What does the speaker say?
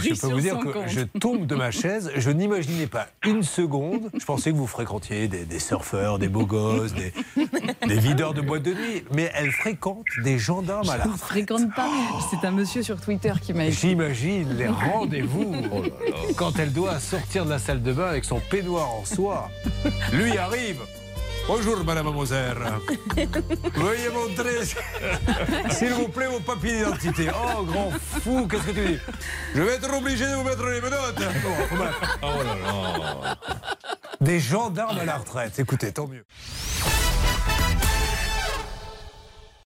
je peux vous dire que je tombe de ma chaise. Je n'imaginais pas une seconde. Je pensais que vous fréquentiez des, surfeurs, des beaux gosses, des, videurs de boîtes de nuit. Mais elle fréquente des gendarmes à la Je ne fréquente pas. C'est un monsieur sur Twitter qui m'a J'imagine les rendez-vous oh quand elle doit sortir de la salle de bain avec son peignoir en soie. Lui arrive. Bonjour, Madame Moser. Veuillez montrer, s'il vous plaît, vos papiers d'identité. Oh, grand fou, qu'est-ce que tu dis? Je vais être obligé de vous mettre les menottes. Oh, là là. Des gendarmes à la retraite. Écoutez, tant mieux.